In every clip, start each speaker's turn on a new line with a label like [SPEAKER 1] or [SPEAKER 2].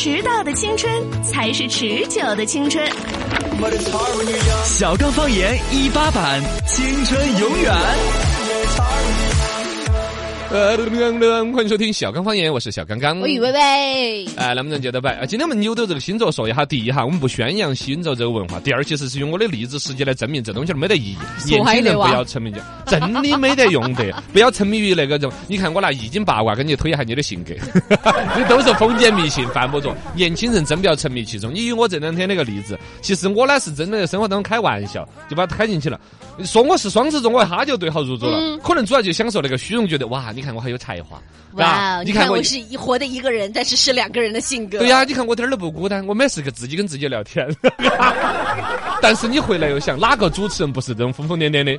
[SPEAKER 1] 迟到的青春才是持久的青春。
[SPEAKER 2] 小刚方言一八版，青春永远。
[SPEAKER 3] 呃，欢迎收听小刚方言，我是小刚刚。
[SPEAKER 4] 我以为喂，
[SPEAKER 3] 哎，那么能接着摆？啊，今天我们扭到这个星座说一下，第一哈，我们不宣扬星座这个文化；第二，其实是用我的例子实际来证明这东西没得意义。年轻人不要沉迷，真的没得用的，不要沉迷于那个种。你看我拿易经八卦跟你推一下你的性格，你都是封建迷信，犯不着。年轻人真不要沉迷其中。你以我这两天那个例子，其实我呢是真的在生活当中开玩笑，就把它开进去了。说我是双子座，我一哈就对号入座了。可能主要就享受那个虚荣，觉得哇。你看我还有才华，
[SPEAKER 4] 哇！你看我是一活的一个人，但是是两个人的性格。
[SPEAKER 3] 对呀，你看我点儿都不孤单，我每次跟自己跟自己聊天。但是你回来又想，哪个主持人不是这种疯疯癫癫的？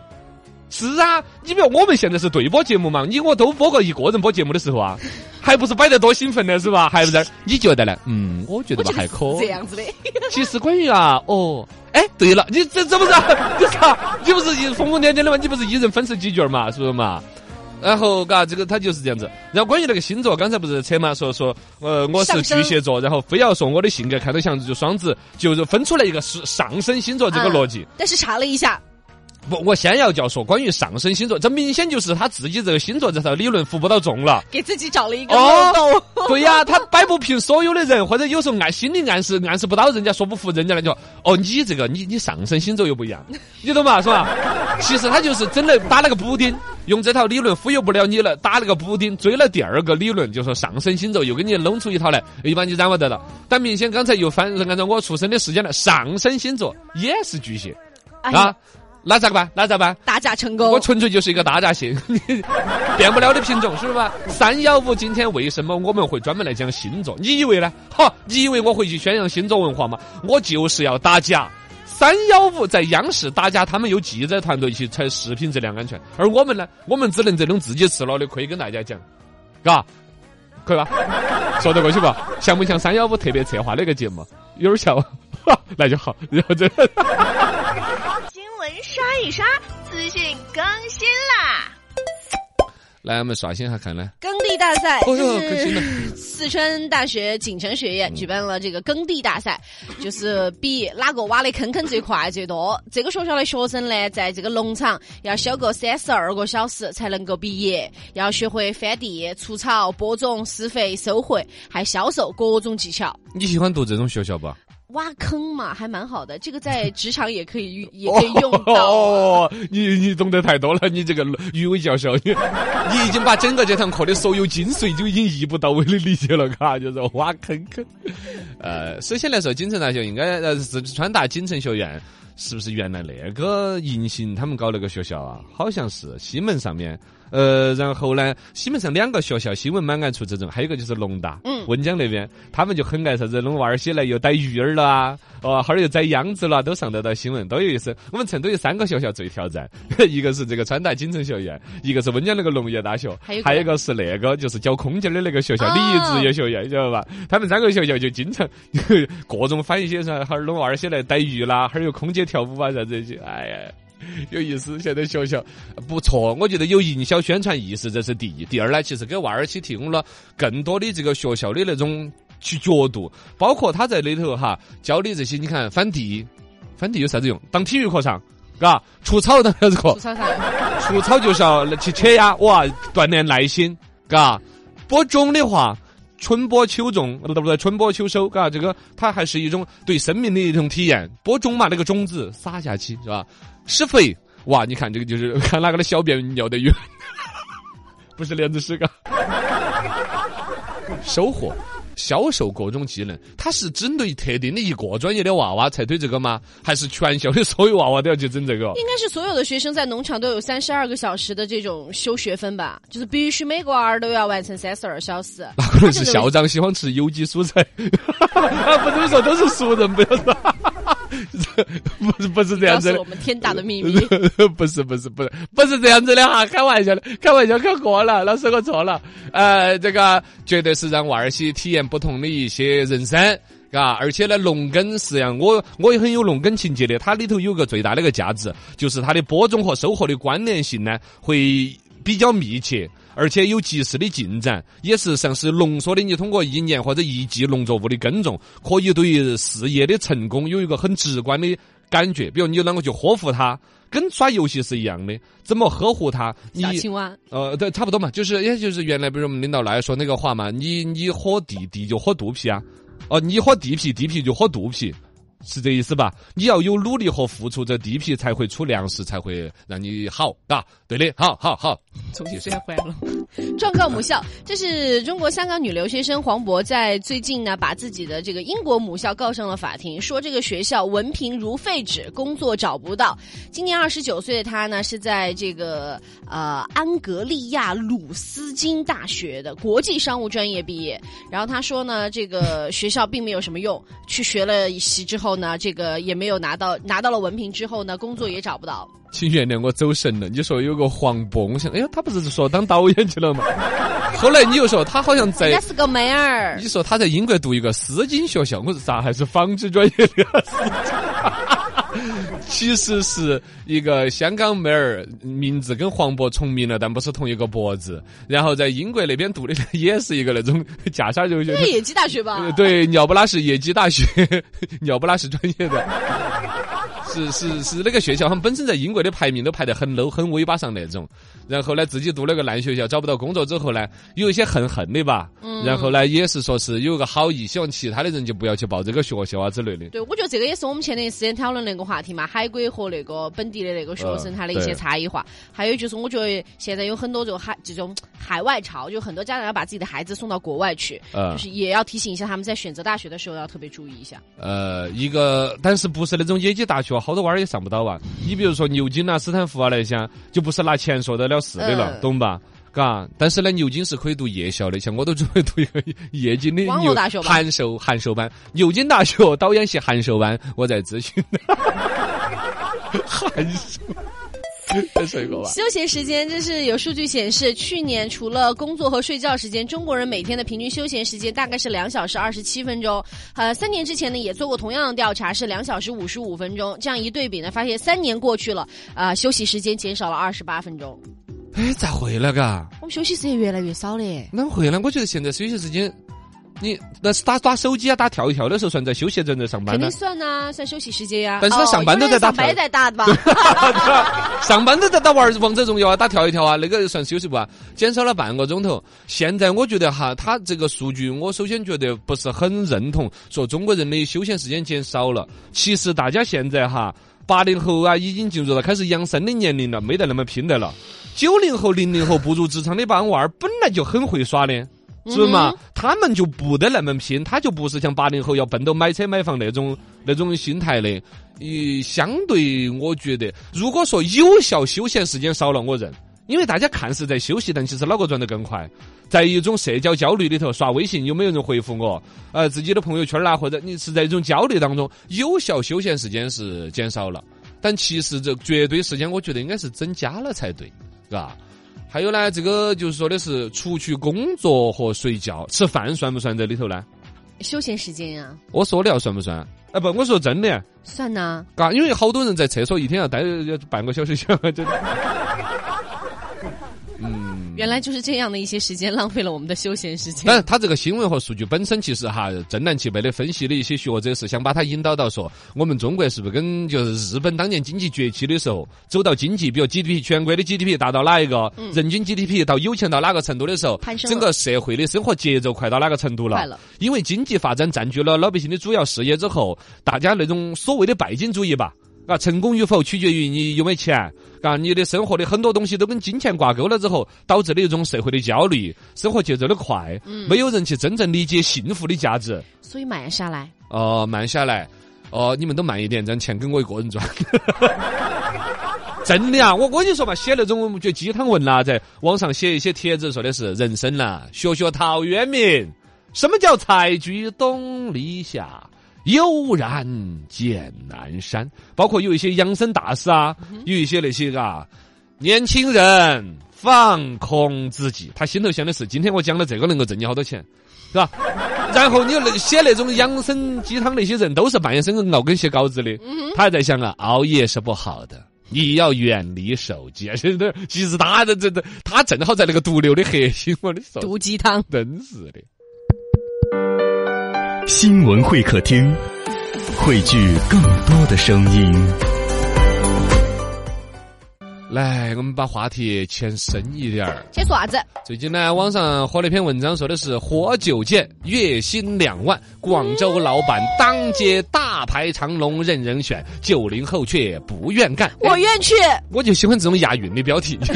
[SPEAKER 3] 是啊，你比如我们现在是对播节目嘛，你我都播过一个人播节目的时候啊，还不是摆得多兴奋的是吧？还不是？你觉得呢？嗯，我觉得吧，还可
[SPEAKER 4] 这样子的。
[SPEAKER 3] 其实关于啊，哦，哎，对了，你这这不是你啥？你不是一疯疯癫癫的吗？你不是一人分饰几角嘛？是不是嘛？然后，嘎，这个他就是这样子。然后关于那个星座，刚才不是扯嘛，说说，呃，我是巨蟹座，然后非要说我的性格看着像就双子，就是分出来一个是上升星座这个逻辑。
[SPEAKER 4] 但是查了一下，
[SPEAKER 3] 不，我先要叫说关于上升星座，这明显就是他自己这个星座这套理论服不到众了，
[SPEAKER 4] 给自己找了一个漏洞。
[SPEAKER 3] 对呀，他摆不平所有的人，或者有时候暗心理暗示暗示不到人家，说不服人家那就哦，你这个你你上升星座又不一样，你懂吗？是吧？其实他就是真的打了个补丁。用这套理论忽悠不了你了，打了个补丁，追了第二个理论，就说上升星座又给你弄出一套来，又把你染不得了。但明显刚才又反按照我出生的时间来，上升星座也是巨蟹啊，那咋个办？那咋办？
[SPEAKER 4] 打假成功，
[SPEAKER 3] 我纯粹就是一个大闸蟹，变不了的品种，是不是？三幺五今天为什么我们会专门来讲星座？你以为呢？哈，你以为我会去宣扬星座文化吗？我就是要打假。三幺五在央视打假，他们有记者团队去测食品质量安全，而我们呢，我们只能这种自己吃了的亏跟大家讲，嘎，可以吧？说得过去吧？像不像三幺五特别策划那个节目？有点像，那就好。然后这
[SPEAKER 1] 新闻刷一刷，资讯更新啦。
[SPEAKER 3] 来，我们刷新一下看呢。
[SPEAKER 4] 耕地大赛，就是四川大学锦城学院举办了这个耕地大赛，就是比哪个挖的坑坑最快最多。这个学校的学生呢，在这个农场要修个三十二个小时才能够毕业，要学会翻地、除草、播种、施肥、收回，还销售各种技巧。
[SPEAKER 3] 你喜欢读这种学校不？
[SPEAKER 4] 挖坑嘛，还蛮好的，这个在职场也可以也可以用到。哦，
[SPEAKER 3] 你你懂得太多了，你这个余伟教授，你你已经把整个这堂课的所有精髓就已经一步到位的理解了，嘎，就是挖坑坑。呃，首先来说，锦城大学应该呃四川大锦城学院，是不是原来那个银杏他们搞那个学校啊？好像是西门上面。呃，然后呢，基本上两个学校新闻蛮爱出这种，还有一个就是农大，嗯，温江那边，他们就很爱啥子弄娃儿些来又逮鱼儿了啊，哦，后儿又宰秧子了，都上得到新闻，都有意思。我们成都有三个学校最挑战，一个是这个川大锦城学院，一个是温江那个农业大学，还有一个是那个就是教空姐的那个学校礼仪职业学院，晓得吧？他们三个学校就经常 各种翻一些啥，哈儿弄娃儿些来逮鱼啦，哈儿又空姐跳舞啊啥这些，哎呀。有意思，现在学校不错，我觉得有营销宣传意识，这是第一。第二呢，其实给娃儿去提供了更多的这个学校的那种去角度，包括他在里头哈教的这些，你看翻地，翻地有啥子用？当体育课上，嘎，除草当啥子课？
[SPEAKER 4] 除草啥？
[SPEAKER 3] 除草就是要去切呀，哇，锻炼耐心，嘎。播种的话，春播秋种，不对不对，春播秋收，嘎，这个它还是一种对生命的一种体验。播种嘛，那个种子撒下去是吧？施肥哇！你看这个就是 看哪个的小便尿得远，不是莲子屎嘎。收获、销售各种技能，它是针对特定的一个专业的娃娃才推这个吗？还是全校的所有娃娃都要去整这个？
[SPEAKER 4] 应该是所有的学生在农场都有三十二个小时的这种修学分吧？就是必须每个娃儿都要完成三十二小时。
[SPEAKER 3] 那可能是校长喜欢吃有机蔬菜，不这么说都是熟人，不要说。不是不是这样子的，
[SPEAKER 4] 我们天大的秘密。
[SPEAKER 3] 不是不是不是不是这样子的哈，开玩笑的，开玩笑开过了，老师我错了。呃，这个绝对是让娃儿些体验不同的一些人生，嘎。而且呢，农耕是样，我我也很有农耕情节的。它里头有个最大的一个价值，就是它的播种和收获的关联性呢，会比较密切。而且有及时的进展，也是像是浓缩的。你通过一年或者一季农作物的耕种，可以对于事业的成功有一个很直观的感觉。比如你啷个去呵护它，跟耍游戏是一样的，怎么呵护它？你
[SPEAKER 4] 小青蛙，
[SPEAKER 3] 呃，对，差不多嘛，就是也就是原来比如我们领导来说那个话嘛，你你喝地，地就喝肚皮啊，哦，你喝地皮，地皮就喝肚皮。是这意思吧？你要有努力和付出，这地皮才会出粮食，才会让你好，嘎，对的，好好好。
[SPEAKER 4] 重新学回来了。状告母校，这是中国香港女留学生黄渤在最近呢，把自己的这个英国母校告上了法庭，说这个学校文凭如废纸，工作找不到。今年二十九岁的他呢，是在这个呃安格利亚鲁斯金大学的国际商务专业毕业。然后他说呢，这个学校并没有什么用，去学了一习之后。后呢，这个也没有拿到，拿到了文凭之后呢，工作也找不到。
[SPEAKER 3] 请原谅我走神了。你说有个黄渤，我想，哎呀，他不是说当导演去了吗？后来你又说他好像在，
[SPEAKER 4] 也是个妹儿。
[SPEAKER 3] 你说他在英国读一个丝巾学校，我是啥还是纺织专业的？其实是一个香港妹儿，名字跟黄渤重名了，但不是同一个脖子。然后在英国那边读的也是一个那种架沙就
[SPEAKER 4] 学，野鸡大学吧？
[SPEAKER 3] 对，鸟不拉屎野鸡大学，鸟不拉屎专业的。是是是，那个学校他们本身在英国的排名都排得很 low 很尾巴上那种，然后呢自己读了个烂学校，找不到工作之后呢，有一些恨恨的吧，嗯然后呢也是说是有个好意，希望其他的人就不要去报这个学校啊之类的。
[SPEAKER 4] 对，我觉得这个也是我们前段时间讨论那个话题嘛，海归和那个本地的那个学生他的一些差异化，还有就是我觉得现在有很多这种海这种海外潮，就很多家长要把自己的孩子送到国外去，就是也要提醒一下他们在选择大学的时候要特别注意一下。
[SPEAKER 3] 呃，一个但是不是那种野鸡大学。好多娃儿也上不到啊！你比如说牛津啊、斯坦福啊那些，就不是拿钱说得了事的了，懂吧？嘎，但是呢，牛津是可以读夜校的，像我都准备读一个夜间的牛函授函授班，牛津大学导演系函授班，我在咨询。函授。吧。
[SPEAKER 4] 休闲时间，这是有数据显示，去年除了工作和睡觉时间，中国人每天的平均休闲时间大概是两小时二十七分钟。呃，三年之前呢，也做过同样的调查，是两小时五十五分钟。这样一对比呢，发现三年过去了，啊，休息时间减少了二十八分钟。
[SPEAKER 3] 哎，咋会了？嘎？
[SPEAKER 4] 我们休息时间越来越少嘞。
[SPEAKER 3] 啷会呢？我觉得现在休息时间。你那是打打手机啊，打跳一跳的时候算在休息，人在上班
[SPEAKER 4] 肯定算啊，算休息时间呀。
[SPEAKER 3] 但是他上班都在打，
[SPEAKER 4] 上班在打吧？
[SPEAKER 3] 上班都在打玩王者荣耀啊，打跳一跳啊，那个算休息不啊？减少了半个钟头。现在我觉得哈，他这个数据，我首先觉得不是很认同，说中国人的休闲时间减少了。其实大家现在哈，八零后啊，已经进入了开始养生的年龄了，没得那么拼的了。九零后、零零后步入职场的帮娃儿，本来就很会耍的。是嘛？他们就不得那么拼，他就不是像八零后要奔到买车买房那种那种心态的。一，相对我觉得，如果说有效休闲时间少了，我认，因为大家看似在休息，但其实脑壳转得更快，在一种社交焦虑里头刷微信，有没有人回复我？呃，自己的朋友圈啦，或者你是在一种焦虑当中，有效休闲时间是减少了，但其实这绝对时间，我觉得应该是增加了才对，是吧？还有呢，这个就是说的是，出去工作和睡觉，吃饭算不算在里头呢？
[SPEAKER 4] 休闲时间呀。
[SPEAKER 3] 我说的要算不算？哎，不，我说真的。
[SPEAKER 4] 算呐。
[SPEAKER 3] 嘎，因为好多人在厕所一天要待半个小时，真的。
[SPEAKER 4] 原来就是这样的一些时间浪费了我们的休闲时间。
[SPEAKER 3] 但他这个新闻和数据本身其实哈，正南七北的分析的一些学者是想把它引导到说，我们中国是不是跟就是日本当年经济崛起的时候，走到经济，比如 GDP 全国的 GDP 达到哪一个，人均 GDP 到有钱到哪个程度的时候，整个社会的生活节奏快到哪个程度了？因为经济发展占据了老百姓的主要事业之后，大家那种所谓的拜金主义吧。啊，成功与否取决于你有没有钱。啊，你的生活的很多东西都跟金钱挂钩了之后，导致的一种社会的焦虑，生活节奏的快，没有人去真正理解幸福的价值。
[SPEAKER 4] 所以慢下来。
[SPEAKER 3] 哦，慢下来。哦，你们都慢一点，这样钱给我一个人赚。真的啊，我我跟你说嘛，写那种就鸡汤文啦，在网上写一些帖子，说的是人生啦，学学陶渊明，什么叫采菊东篱下？悠然见南山，包括有一些养生大师啊，有一些那些啊，年轻人放空自己，他心头想的是，今天我讲的这个能够挣你好多钱，是吧？然后你那写那种养生鸡汤那些人，都是半夜深熬更写稿子的，他还在想啊，熬夜是不好的。你要远离手机啊！现 在其实他的这这他正好在那个毒瘤的核心，我的说，
[SPEAKER 4] 毒鸡汤。
[SPEAKER 3] 真是的。
[SPEAKER 2] 新闻会客厅，汇聚更多的声音。
[SPEAKER 3] 来，我们把话题牵深一点儿。
[SPEAKER 4] 先说啥子？
[SPEAKER 3] 最近呢，网上火了一篇文章，说的是活久见，月薪两万，广州老板当街大排长龙任人选，九零后却不愿干。
[SPEAKER 4] 我愿去。
[SPEAKER 3] 我就喜欢这种押韵的标题。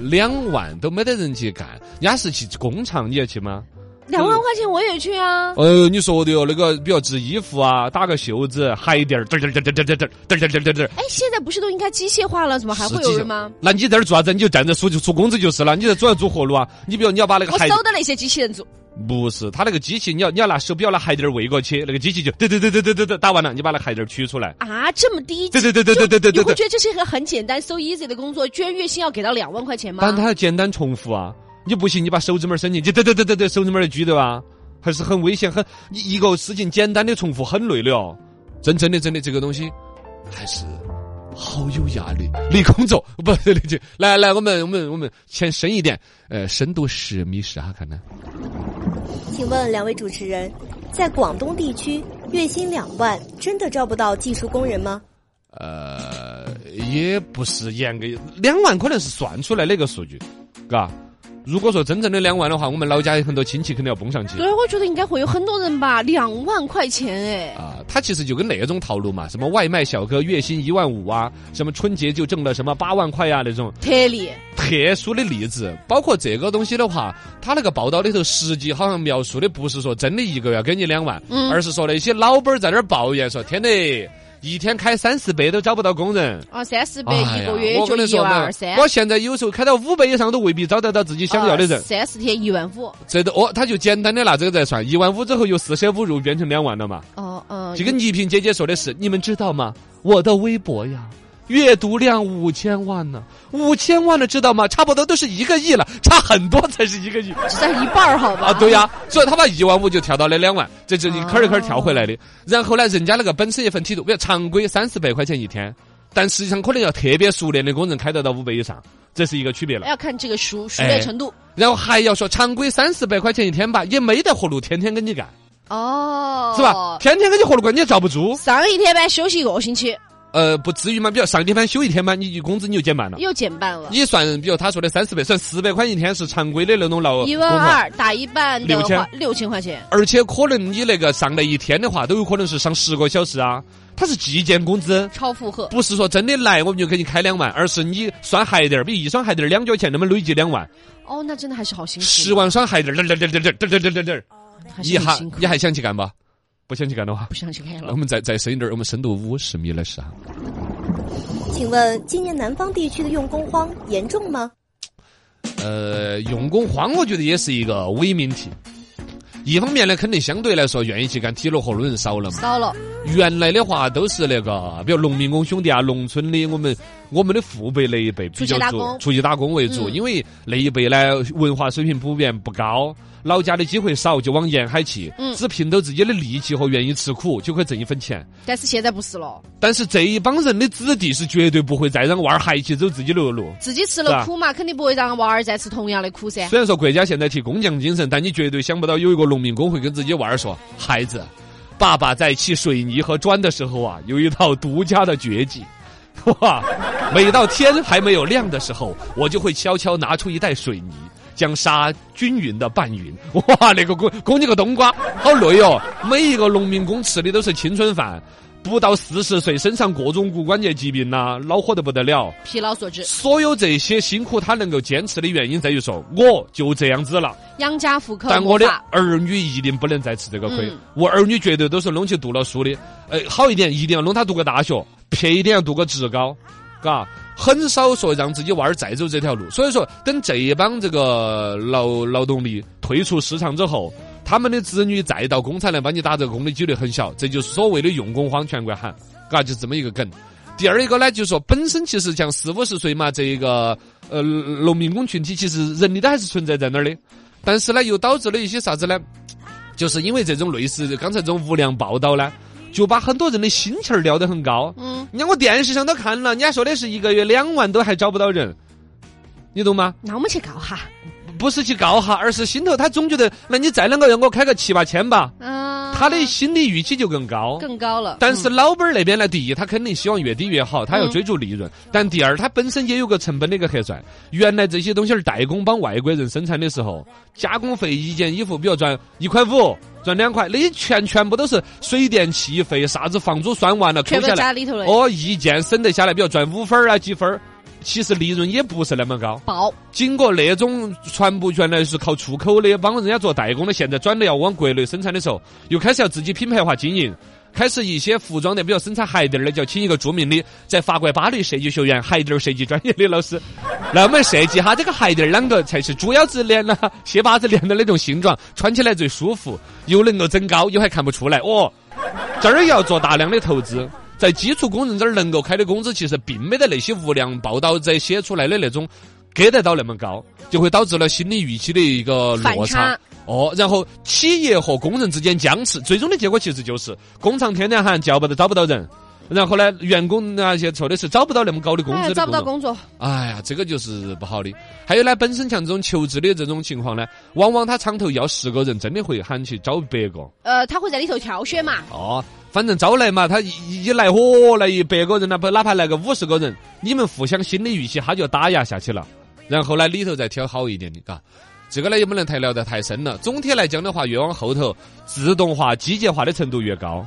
[SPEAKER 3] 两万都没得人去干，人家是去工厂，你要去吗？
[SPEAKER 4] 两万块钱我也去啊！
[SPEAKER 3] 呃，你说的哟，那个比如织衣服啊，打个袖子，鞋垫儿，嘚嘚嘚嘚嘚嘚嘚嘚嘚嘚嘚。
[SPEAKER 4] 哎，现在不是都应该机械化了？怎么还会有人吗？
[SPEAKER 3] 那你在这儿做啥子？你就站着数就出工资就是了。你在主要做活路啊？你比如你要把那个
[SPEAKER 4] 我收的那些机器人做。
[SPEAKER 3] 不是，他那个机器，你要你要拿手表拿鞋垫儿喂过去，那个机器就对对对对对对对打完了，你把那鞋垫儿取出来。
[SPEAKER 4] 啊，这么低？
[SPEAKER 3] 对对对对对对对对。
[SPEAKER 4] 你会觉得这是一个很简单、so easy 的工作，居然月薪要给到两万块钱吗？
[SPEAKER 3] 但它简单重复啊！你不行，你把手指门伸进去，对对对对对，手指拇儿举对吧？还是很危险，很你一个事情简单的重复很累的哦。真真的真的这个东西还是好有压力。离工作 不对对对，来来，我们我们我们牵深一点，呃，深度十米试哈看呢。
[SPEAKER 5] 请问两位主持人，在广东地区月薪两万，真的招不到技术工人吗？
[SPEAKER 3] 呃，也不是严格，两万可能是算出来的一个数据，嘎。如果说真正的两万的话，我们老家有很多亲戚肯定要蹦上去。
[SPEAKER 4] 对，我觉得应该会有很多人吧，两万块钱哎。
[SPEAKER 3] 啊，他其实就跟那种套路嘛，什么外卖小哥月薪一万五啊，什么春节就挣了什么八万块呀那种。
[SPEAKER 4] 特例。
[SPEAKER 3] 特殊的例子，包括这个东西的话，他那个报道里头实际好像描述的不是说真的一个月给你两万，而是说那些老板在那儿抱怨说，天嘞。一天开三四百都找不到工人
[SPEAKER 4] 啊！三四百一个月就一万二三。
[SPEAKER 3] 我现在有时候开到五百以上都未必找得到自己想要的人。
[SPEAKER 4] 三四天一万五，
[SPEAKER 3] 这都哦，他就简单的拿这个在算，一万五之后由四舍五入变成两万了嘛？
[SPEAKER 4] 哦哦，
[SPEAKER 3] 就跟倪萍姐姐说的是，你们知道吗？我的微博呀。阅读量五千万呢，五千万了，知道吗？差不多都是一个亿了，差很多才是一个亿，只
[SPEAKER 4] 差一半儿好吧？
[SPEAKER 3] 啊，对呀，所以他把一万五就跳到了两万，这这一坎儿一坎儿跳回来的。然后呢，人家那个本身一份梯度，比如常规三四百块钱一天，但实际上可能要特别熟练的工人开得到五百以上，这是一个区别了。
[SPEAKER 4] 要看这个熟熟练程度。
[SPEAKER 3] 然后还要说常规三四百块钱一天吧，也没得活路，天天跟你干。
[SPEAKER 4] 哦，
[SPEAKER 3] 是吧？天天跟你活路干，你也遭不住。
[SPEAKER 4] 上一天班休息一个星期。
[SPEAKER 3] 呃不至于嘛比如上一天班休一天嘛你就工资你就减半了。
[SPEAKER 4] 又减半了。
[SPEAKER 3] 你算比如他说的三四百算四百块一天是常规的那种劳
[SPEAKER 4] 一万二打一半
[SPEAKER 3] 六千。
[SPEAKER 4] 六千块钱。
[SPEAKER 3] 而且可能你那个上来一天的话都有可能是上十个小时啊。他是计件工资。
[SPEAKER 4] 超负荷。
[SPEAKER 3] 不是说真的来我们就给你开两万而是你算鞋垫比一双鞋垫两角钱那么累计两万。
[SPEAKER 4] 哦那真的还是好辛苦。
[SPEAKER 3] 十万双鞋垫你还你还想去干吗不想去干的话，
[SPEAKER 4] 不想去干了。
[SPEAKER 3] 我们再再深一点，我们深度五十米来试哈。
[SPEAKER 5] 请问今年南方地区的用工荒严重吗？
[SPEAKER 3] 呃，用工荒我觉得也是一个伪命题。一方面呢，肯定相对来说愿意去干体力活的人少了嘛。
[SPEAKER 4] 少了。
[SPEAKER 3] 原来的话都是那个，比如农民工兄弟啊，农村的我们我们的父辈那一辈比较做出去打工为主，因为那一辈呢文化水平普遍不高。老家的机会少，就往沿海去，只凭着自己的力气和愿意吃苦，就可以挣一分钱。
[SPEAKER 4] 但是现在不是了。
[SPEAKER 3] 但是这一帮人的子弟是绝对不会再让娃儿还去走自己的路。
[SPEAKER 4] 自己吃了苦嘛，肯定不会让娃儿再吃同样的苦噻。
[SPEAKER 3] 虽然说国家现在提工匠精神，但你绝对想不到有一个农民工会跟自己娃儿说：“孩子，爸爸在砌水泥和砖的时候啊，有一套独家的绝技。哇，每到天还没有亮的时候，我就会悄悄拿出一袋水泥。”将沙均匀的拌匀，哇，那个公公你个冬瓜，好累哦！每一个农民工吃的都是青春饭，不到四十岁，身上各种骨关节疾病呐，恼火得不得了，
[SPEAKER 4] 疲劳所致。
[SPEAKER 3] 所有这些辛苦，他能够坚持的原因在于说，我就这样子了，
[SPEAKER 4] 养家糊口。
[SPEAKER 3] 但我的儿女一定不能再吃这个亏，我儿女绝对都是弄去读了书的，呃，好一点，一定要弄他读个大学，撇一点要读个职高，嘎。很少说让自己娃儿再走这条路，所以说等这一帮这个劳劳动力退出市场之后，他们的子女再到工厂来帮你打这个工的几率很小，这就是所谓的用工荒，全国喊，嘎，就这么一个梗。第二一个呢，就是说本身其实像四五十岁嘛，这一个呃农民工群体其实人力都还是存在在那儿的，但是呢又导致了一些啥子呢？就是因为这种类似刚才这种无良报道呢。就把很多人的心气儿撩得很高，嗯，你看我电视上都看了，人家说的是一个月两万都还找不到人，你懂吗？
[SPEAKER 4] 那我们去告哈。
[SPEAKER 3] 不是去告哈，而是心头他总觉得，那你再啷个让我开个七八千吧，
[SPEAKER 4] 啊，
[SPEAKER 3] 他的心理预期就更高。
[SPEAKER 4] 更高了。
[SPEAKER 3] 但是老板儿那边呢，第一，他肯定希望越低越好，他要追逐利润；但第二，他本身也有个成本的一个核算。原来这些东西儿代工帮外国人生产的时候，加工费一件衣服，比如赚一块五，赚两块，那些全全部都是水电气费，啥子房租算完了扣下来。哦，一件省得下来，比如赚五分儿啊几分儿，其实利润也不是那么高。
[SPEAKER 4] 爆
[SPEAKER 3] 经过那种全部原来是靠出口的，帮人家做代工的，现在转的要往国内生产的时候，又开始要自己品牌化经营。开始一些服装的，比如生产鞋垫儿的，就要请一个著名的在法国巴黎设计学院鞋垫儿设计专业的老师，来我们设计哈这个鞋垫儿啷个才是猪腰子链啦、蟹把子脸的那种形状，穿起来最舒服，又能够增高，又还看不出来哦。这儿要做大量的投资，在基础工人这儿能够开的工资，其实并没得那些无良报道者写出来的那种给得到那么高，就会导致了心理预期的一个落差
[SPEAKER 4] 差。
[SPEAKER 3] 哦，然后企业和工人之间僵持，最终的结果其实就是工厂天天喊叫不得找不到人，然后呢，员工那些错的是找不到那么高的工资
[SPEAKER 4] 哎，找不到
[SPEAKER 3] 工作。哎呀，这个就是不好的。还有呢，本身像这种求职的这种情况呢，往往他厂头要十个人，真的会喊去找百个。
[SPEAKER 4] 呃，他会在里头挑选嘛。
[SPEAKER 3] 哦，反正招来嘛，他一一来嚯来一百个人呢，不哪怕来个五十个人，你们互相心理预期他就打压下去了。然后呢，里头再挑好一点的，嘎。这个呢也不能太聊得太深了。总体来讲的话，越往后头，自动化、机械化的程度越高，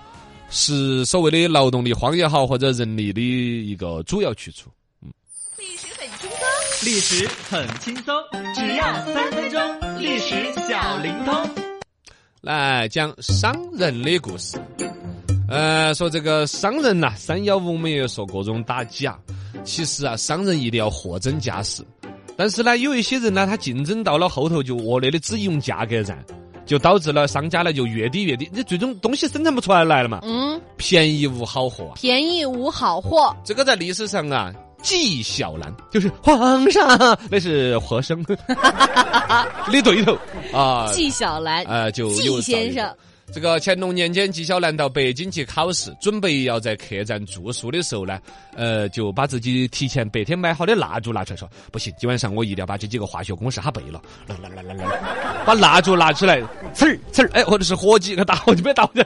[SPEAKER 3] 是所谓的劳动力荒也好，或者人力的一个主要去处。
[SPEAKER 1] 嗯历史很轻松，
[SPEAKER 2] 历史很轻松，只要三分钟，历史小灵通。
[SPEAKER 3] 来讲商人的故事。呃，说这个商人呐、三幺五我们也说各种打假。其实啊，商人一定要货真价实。但是呢，有一些人呢，他竞争到了后头就恶劣的只用价格战，就导致了商家呢就越低越低，你最终东西生产不出来来了嘛，
[SPEAKER 4] 嗯，
[SPEAKER 3] 便宜无好货啊。
[SPEAKER 4] 便宜无好货。
[SPEAKER 3] 这个在历史上啊，纪晓岚就是皇上，那是和珅你 对头啊。
[SPEAKER 4] 纪晓岚，
[SPEAKER 3] 呃，就
[SPEAKER 4] 纪先生，
[SPEAKER 3] 这个乾隆年间，纪晓岚到北京去考试，准备要在客栈住宿的时候呢，呃，就把自己提前白天买好的蜡烛拿出来，说不行，今晚上我一定要把这几个化学公式哈背了。来来来来来，把蜡烛拿出来，呲儿呲儿，哎，或者是火机，个打 火机没打火机，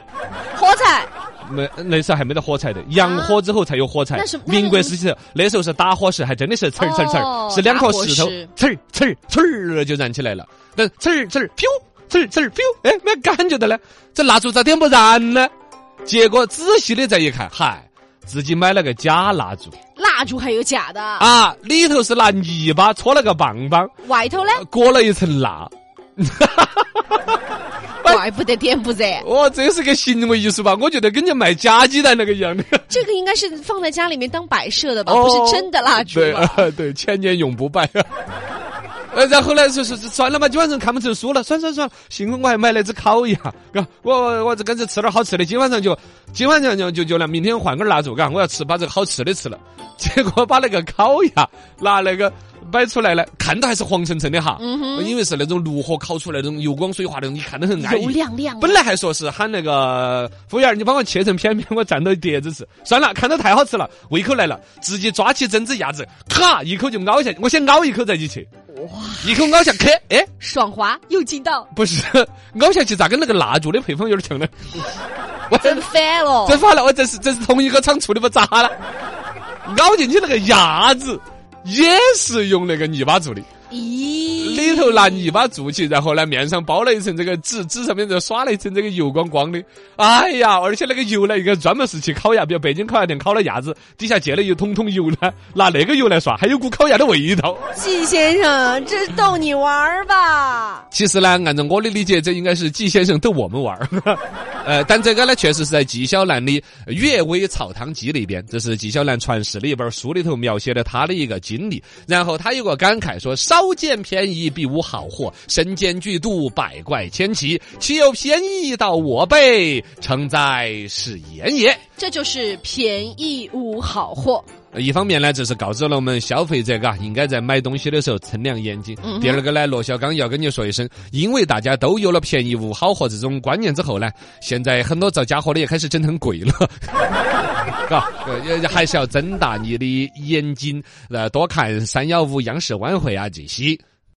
[SPEAKER 4] 火柴，
[SPEAKER 3] 没那时候还没得火柴的，洋火之后才有火柴。民国时期那时候是打火石，还真的是呲儿呲儿呲
[SPEAKER 4] 哦
[SPEAKER 3] 儿，是两颗石头呲儿呲儿呲儿就燃起来了。但呲儿呲儿飘，这儿呲儿，哎，没感觉的呢，这蜡烛咋点不燃呢？结果仔细的再一看，嗨，自己买了个假蜡烛
[SPEAKER 4] 蜡烛还有假的，
[SPEAKER 3] 啊，里头是拿泥巴搓了个棒棒，
[SPEAKER 4] 外头呢，
[SPEAKER 3] 裹了一层蜡。
[SPEAKER 4] 怪不得点不燃。
[SPEAKER 3] 哦，这是个行为艺术吧？我觉得跟人家卖假鸡蛋那个一样的。
[SPEAKER 4] 这个应该是放在家里面当摆设的吧，不是真的蜡烛
[SPEAKER 3] 对
[SPEAKER 4] 吧？
[SPEAKER 3] 对，千年永不败。呃，然后呢，说是算了吧，今晚上看不成书了，算算算，幸亏我还买了只烤鸭，嘎，我我这跟着吃点好吃的，今晚上就今晚上就就就来，明天换根蜡烛，嘎，我要吃把这个好吃的吃了。结果把那个烤鸭拿那个摆出来了，看到还是黄澄澄的哈，因为是那种炉火烤出来那种油光水滑那种，你看得很安
[SPEAKER 4] 油
[SPEAKER 3] 逸。
[SPEAKER 4] 亮亮。
[SPEAKER 3] 本来还说是喊那个服务员，你帮我切成片片，我蘸到碟子吃。算了，看到太好吃了，胃口来了，直接抓起整只鸭子，咔一口就咬下去。我先咬一口再去切，
[SPEAKER 4] 哇，
[SPEAKER 3] 一口咬下去，哎，
[SPEAKER 4] 爽滑又劲道，
[SPEAKER 3] 不是咬下去咋跟那个蜡烛的配方有点像呢？我
[SPEAKER 4] 真反了。
[SPEAKER 3] 真反了，我这是这是同一个厂出的不咋了？咬进去那个鸭子也是用那个泥巴做的。
[SPEAKER 4] 咦，
[SPEAKER 3] 里头拿泥巴做起，然后呢面上包了一层这个纸，纸上面就刷了一层这个油光光的。哎呀，而且那个油呢，一个专门是去烤鸭，比如北京烤鸭店烤了鸭子，底下接了一桶桶油呢，拿那个油来刷，还有股烤鸭的味道。
[SPEAKER 4] 季先生，这是逗你玩儿吧？
[SPEAKER 3] 其实呢，按照我的理解，这应该是季先生逗我们玩儿。呃，但这个呢，确实是在纪晓岚的《阅微草堂记》里边，这是纪晓岚传世的一本书里头描写的他的一个经历。然后他有个感慨说：“少见便宜，必无好货；身兼剧毒，百怪千奇。岂有便宜到我辈？诚哉是言也。”
[SPEAKER 4] 这就是便宜无好货。
[SPEAKER 3] 一方面呢，这是告知了我们消费者，嘎，应该在买东西的时候称量眼睛。第二个呢，罗小刚要跟你说一声，因为大家都有了便宜无好货这种观念之后呢，现在很多造假货的也开始整很贵了，嘎，呃，还是要睁大你的眼睛，呃，多看三幺五央视晚会啊这些。